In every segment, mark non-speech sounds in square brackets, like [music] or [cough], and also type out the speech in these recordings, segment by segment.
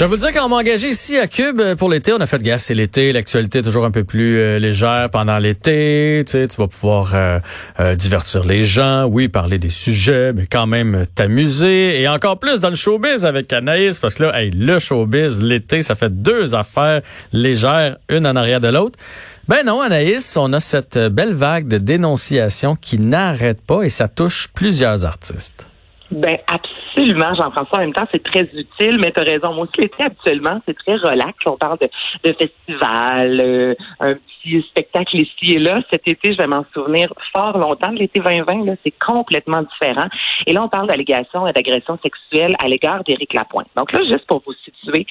Je vais vous dire, quand on m'a engagé ici à Cube euh, pour l'été, on a fait gaz, c'est l'été, l'actualité est toujours un peu plus euh, légère pendant l'été. Tu sais, tu vas pouvoir euh, divertir les gens, oui, parler des sujets, mais quand même t'amuser. Et encore plus dans le showbiz avec Anaïs, parce que là, hey, le showbiz, l'été, ça fait deux affaires légères, une en arrière de l'autre. Ben non, Anaïs, on a cette belle vague de dénonciation qui n'arrête pas et ça touche plusieurs artistes. Ben absolument, Jean-François. En même temps, c'est très utile, mais tu as raison. Moi aussi, l'été, habituellement, c'est très relax. On parle de, de festival, euh, un petit spectacle ici et là. Cet été, je vais m'en souvenir fort longtemps. L'été 2020, là, c'est complètement différent. Et là, on parle d'allégations et d'agressions sexuelles à l'égard d'Éric Lapointe. Donc là, juste pour vous situer,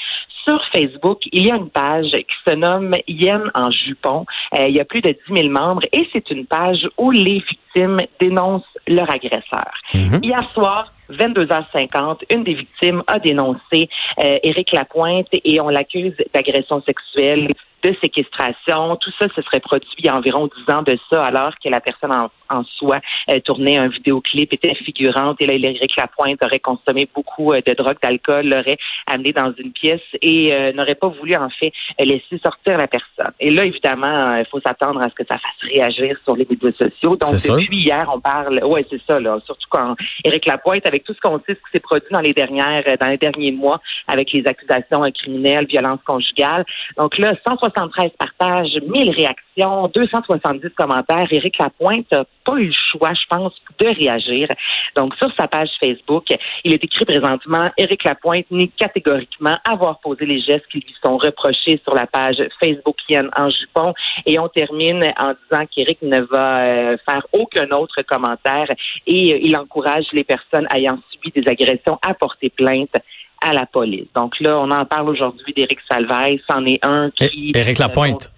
sur Facebook, il y a une page qui se nomme Yen en jupon. Euh, il y a plus de 10 000 membres et c'est une page où les victimes dénoncent leur agresseur. Mhm. Hier soir, 22h50, une des victimes a dénoncé euh, Éric Lapointe et on l'accuse d'agression sexuelle de séquestration. Tout ça se serait produit il y a environ dix ans de ça, alors que la personne en, en soi euh, tournait un vidéoclip, était figurante, et là, Éric Lapointe aurait consommé beaucoup euh, de drogue, d'alcool, l'aurait amené dans une pièce et euh, n'aurait pas voulu, en fait, laisser sortir la personne. Et là, évidemment, il faut s'attendre à ce que ça fasse réagir sur les médias sociaux. Donc, depuis hier, on parle, ouais, c'est ça, là, surtout quand Éric Lapointe, avec tout ce qu'on sait, ce qui s'est produit dans les dernières, dans les derniers mois, avec les accusations criminelles, violence conjugale. Donc là, 173 partages, 1000 réactions, 270 commentaires. Éric Lapointe n'a pas eu le choix, je pense, de réagir. Donc, sur sa page Facebook, il est écrit présentement Éric Lapointe nie catégoriquement avoir posé les gestes qui lui sont reprochés sur la page Facebookienne en jupon. Et on termine en disant qu'Éric ne va euh, faire aucun autre commentaire et euh, il encourage les personnes ayant subi des agressions à porter plainte à la police. Donc là, on en parle aujourd'hui d'Éric Salvaille. C'en est un qui... Éric Lapointe.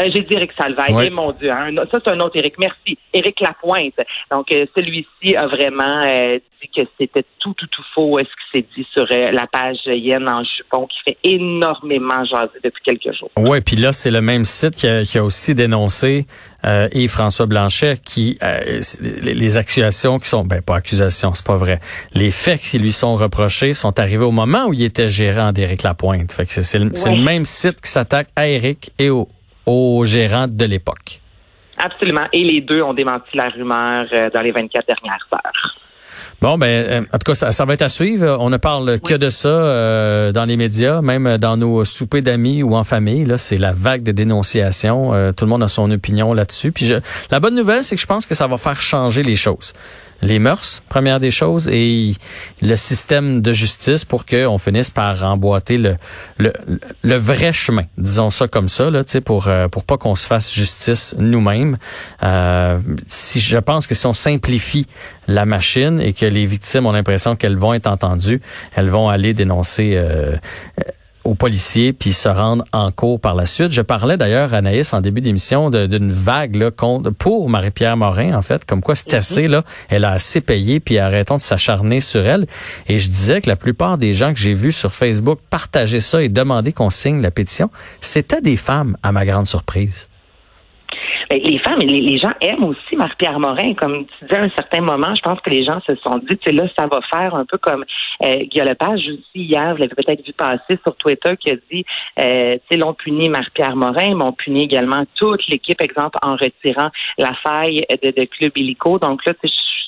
Euh, j'ai dit Éric Salvaille, mon Dieu. Hein. ça, c'est un autre Éric. Merci. Éric Lapointe. Donc, euh, celui-ci a vraiment euh, dit que c'était tout, tout, tout faux ce qui s'est dit sur la page Yen en jupon qui fait énormément jaser depuis quelques jours. Oui, puis là, c'est le même site qui a, qui a aussi dénoncé et François Blanchet qui les, les, accusations qui sont ben pas accusations, c'est pas vrai. Les faits qui lui sont reprochés sont arrivés au moment où il était gérant d'Éric Lapointe. Fait que c'est le, le même site qui s'attaque à Éric et au aux gérants de l'époque. Absolument. Et les deux ont démenti la rumeur euh, dans les 24 dernières heures. Bon, ben, euh, en tout cas, ça, ça, va être à suivre. On ne parle que de ça euh, dans les médias, même dans nos soupers d'amis ou en famille. Là, c'est la vague de dénonciation. tout le monde a son opinion là-dessus. Puis je, la bonne nouvelle, c'est que je pense que ça va faire changer les choses les mœurs, première des choses, et le système de justice pour qu'on finisse par emboîter le, le, le, vrai chemin, disons ça comme ça, là, pour euh, pour pas qu'on se fasse justice nous-mêmes. Euh, si je pense que si on simplifie la machine et que les victimes ont l'impression qu'elles vont être entendues, elles vont aller dénoncer euh, aux policiers puis se rendre en cours par la suite. Je parlais d'ailleurs Anaïs en début d'émission d'une vague là, contre, pour Marie-Pierre Morin en fait, comme quoi c'est assez là, elle a assez payé puis arrêtons de s'acharner sur elle. Et je disais que la plupart des gens que j'ai vus sur Facebook partager ça et demander qu'on signe la pétition, c'était des femmes à ma grande surprise. Ben, les femmes, les, les gens aiment aussi Marie-Pierre Morin. Comme tu disais à un certain moment, je pense que les gens se sont dit, tu sais, là, ça va faire un peu comme euh, Guillaume Lepage aussi hier, vous l'avez peut-être vu passer sur Twitter, qui a dit, euh, l'on punit Marie-Pierre Morin, mais on punit également toute l'équipe, exemple, en retirant la faille de, de Club Illico. Donc là,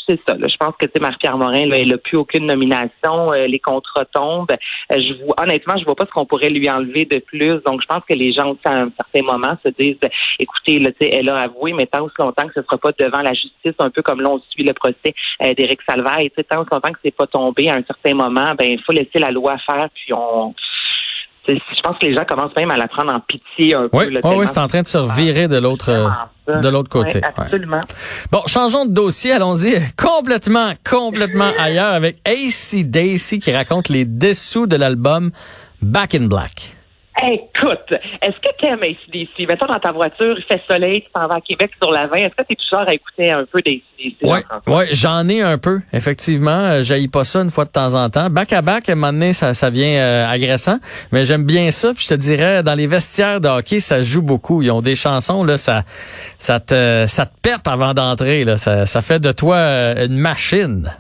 c'est ça. Là. Je pense que Marie-Pierre Morin, là, elle n'a plus aucune nomination. Euh, les contrats tombent. Euh, je vois, honnêtement, je vois pas ce qu'on pourrait lui enlever de plus. Donc, je pense que les gens, à un certain moment, se disent, écoutez, là, elle a avoué, mais tant aussi longtemps que ce ne sera pas devant la justice, un peu comme là, on suit le procès euh, d'Éric Salvaille, tant aussi longtemps que c'est pas tombé à un certain moment, ben il faut laisser la loi faire, puis on je pense que les gens commencent même à la prendre en pitié un oui, peu. oui, c'est en train de se revirer de l'autre de l'autre côté. absolument. Bon, changeons de dossier, allons-y [laughs] complètement, complètement ailleurs avec AC Daisy qui raconte les dessous de l'album Back in Black. Écoute, est-ce que tu aimes ACDC? Mettons dans ta voiture, il fait soleil, tu t'en vas à Québec sur la 20. Est-ce que tu es toujours à écouter un peu d'ACDC? Oui, ouais, j'en ai un peu, effectivement. Euh, J'aille pas ça une fois de temps en temps. Back à back, à un moment donné, ça, ça vient euh, agressant. Mais j'aime bien ça. Puis je te dirais, dans les vestiaires de hockey, ça joue beaucoup. Ils ont des chansons, là, ça, ça te, ça te pète avant d'entrer. Là. Ça, ça fait de toi euh, une machine.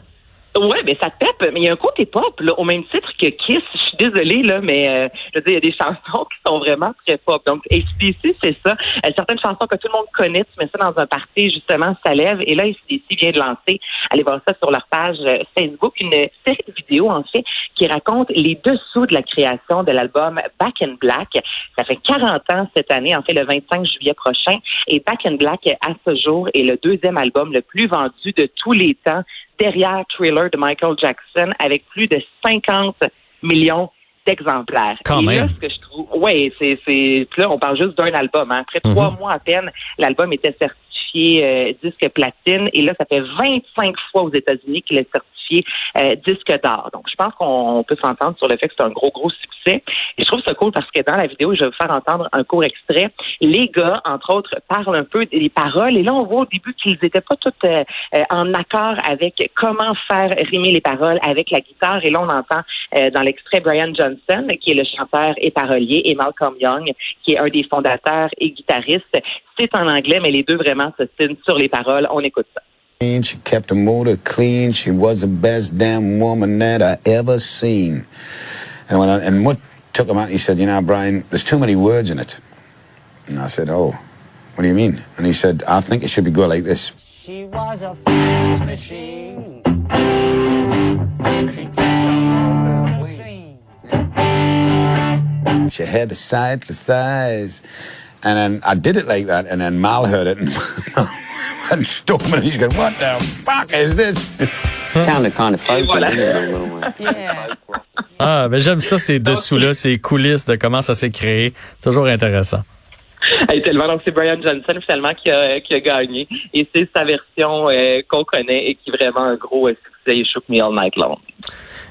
Ouais, mais ça pèpe, mais il y a un côté pop, là, au même titre que Kiss. Je suis désolée, là, mais euh, je veux dire, il y a des [laughs] chansons qui sont vraiment très pop. Donc, ACDC, c'est ça. Euh, certaines chansons que tout le monde connaît, tu mets ça dans un party, justement, ça lève. Et là, ACDC vient de lancer, allez voir ça sur leur page euh, Facebook, une série de vidéos, en fait, qui raconte les dessous de la création de l'album Back in Black. Ça fait 40 ans cette année, en fait, le 25 juillet prochain. Et Back in Black, à ce jour, est le deuxième album le plus vendu de tous les temps derrière Thriller de Michael Jackson avec plus de 50 millions d'exemplaires. Quand même. ce que je trouve, ouais, c'est, c'est, là, on parle juste d'un album. Hein. Après trois Mhm. mois à peine, l'album était certifié euh, disque platine et là, ça fait 25 fois aux États-Unis qu'il est certifié euh, disque d'or. Donc, je pense qu'on peut s'entendre sur le fait que c'est un gros, gros succès. Et je trouve ça cool parce que dans la vidéo, je vais vous faire entendre un court extrait. Les gars, entre autres, parlent un peu des paroles. Et là, on voit au début qu'ils n'étaient pas tous euh, euh, en accord avec comment faire rimer les paroles avec la guitare. Et là, on entend euh, dans l'extrait Brian Johnson, qui est le chanteur et parolier, et Malcolm Young, qui est un des fondateurs et guitaristes. C'est en anglais, mais les deux vraiment se signent sur les paroles. On écoute ça. She kept the motor clean. She was the best damn woman that I ever seen. And when I, and Mutt took him out, he said, "You know, Brian, there's too many words in it." And I said, "Oh, what do you mean?" And he said, "I think it should be good like this." She was a fast machine. She kept the motor clean. She had the side, the size, and then I did it like that, and then Mal heard it [laughs] And [laughs] he's going, "What the fuck is this?" [laughs] Sounded kind of voilà. [laughs] Yeah. Ah, ben j'aime ça, ces dessous-là, ces coulisses de comment ça s'est créé. Toujours intéressant. Hey, tellement. Donc, c'est Brian Johnson, finalement, qui a, qui a gagné. Et c'est sa version euh, qu'on connaît et qui est vraiment un gros euh, succès. Il Shook Me All Night Long.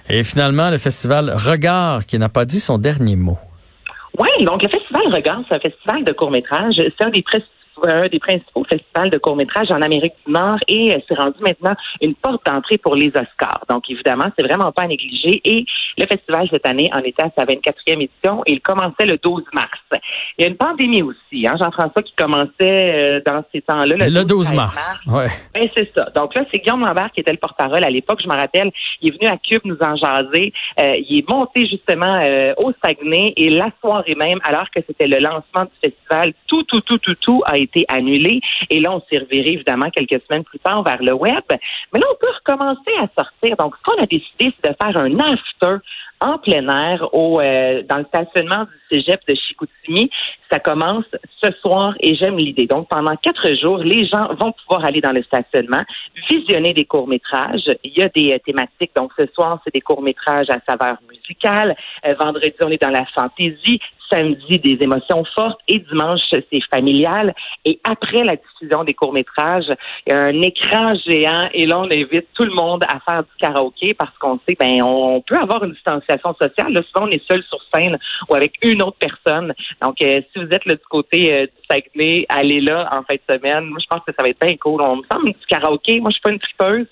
Et finalement, le festival Regard, qui n'a pas dit son dernier mot. Oui, donc le Festival Regard, c'est un festival de court-métrage. C'est un des pres- un des principaux festivals de court-métrage en Amérique du Nord et euh, c'est rendu maintenant une porte d'entrée pour les Oscars. Donc, évidemment, c'est vraiment pas à négliger. Et le festival, cette année, en était à sa 24e édition et il commençait le 12 mars. Il y a une pandémie aussi, hein, Jean-François, qui commençait euh, dans ces temps-là. Le 12 13 mars. Ouais. ben, c'est ça. Donc là, c'est Guillaume Lambert qui était le porte-parole à l'époque. Je me rappelle, il est venu à Cube nous en jaser. Euh, il est monté justement euh, au Saguenay et la soirée même, alors que c'était le lancement du festival, tout, tout, tout, tout, tout a été annulé. Et là, on s'est reviré évidemment quelques semaines plus tard vers le web. Mais là, on peut recommencer à sortir. Donc, ce qu'on a décidé, c'est de faire un after en plein air au euh, dans le stationnement du cégep de Chicoutimi. Ça commence ce soir et j'aime l'idée. Donc, pendant quatre jours, les gens vont pouvoir aller dans le stationnement, visionner des courts-métrages. Il y a des euh, thématiques. Donc, ce soir, c'est des courts-métrages à saveur musicale. Euh, vendredi, on est dans la fantaisie. Samedi, des émotions fortes. Et dimanche, c'est familial. Et après la diffusion des courts-métrages, il y a un écran géant. Et là, on invite tout le monde à faire du karaoké parce qu'on sait, ben, on peut avoir une distanciation sociale. Là, souvent, on est seul sur scène ou avec une autre personne. Donc, euh, si vous êtes là, du côté euh, du Saguenay, allez là en fin de semaine. Moi, je pense que ça va être bien cool. On me semble du karaoké. Moi, je suis pas une tripeuse,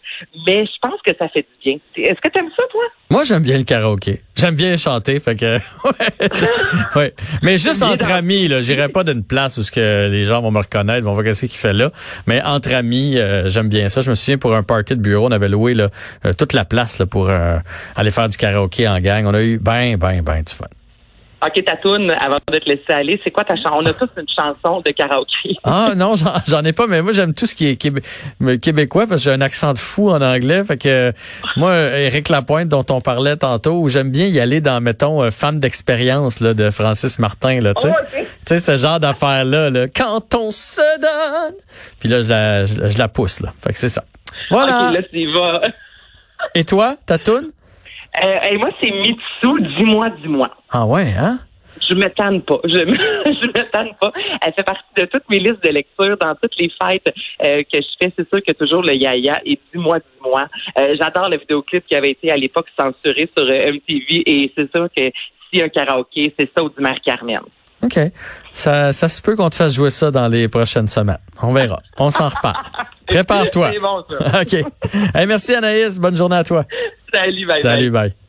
mais je pense que ça fait du bien. Est-ce que tu aimes ça, toi? Moi, j'aime bien le karaoké. J'aime bien chanter, fait que [laughs] ouais. [laughs] ouais. Mais [laughs] juste entre dans- amis, là, j'irai pas d'une place où ce que les gens vont me reconnaître, vont voir qu'est-ce qu'il fait là. Mais entre amis, euh, j'aime bien ça. Je me souviens pour un party de bureau, on avait loué là, euh, toute la place là, pour euh, aller faire du karaoké en gang. On a eu ben, ben, ben du fun. OK, ta toune, avant de te laisser aller, c'est quoi ta chanson? On a tous une chanson de karaoké. Ah non, j'en ai pas, mais moi j'aime tout ce qui est québé- québécois parce que j'ai un accent de fou en anglais. Fait que moi, Éric Lapointe dont on parlait tantôt, j'aime bien y aller dans, mettons, euh, Femme d'expérience là, de Francis Martin. Là, tu sais. Oh, ok. Tu sais, ce genre d'affaire-là, là, quand on se donne. Puis là, je la, je, la- je la pousse. Là. Fait que c'est ça. Voilà. OK, là, tu y vas. Et toi, ta toune? Euh, et moi, c'est Mitsu, dis-moi, dis-moi. Ah ouais, hein? Je me tanne pas. Je me, [laughs] je me tanne pas. Elle fait partie de toutes mes listes de lecture dans toutes les fêtes euh, que je fais. C'est sûr que toujours le yaya et dis-moi, dis-moi. Euh, J'adore le vidéoclip qui avait été à l'époque censuré sur euh, MTV et c'est sûr que si un karaoké, c'est ça ou du Mère Carmen. OK. Ça, ça se peut qu'on te fasse jouer ça dans les prochaines semaines. On verra. On s'en reparle. [laughs] Prépare-toi. C'est bon, ça. [laughs] OK. Hey, merci Anaïs. Bonne journée à toi. Salut, bye, bye. Salut, bye.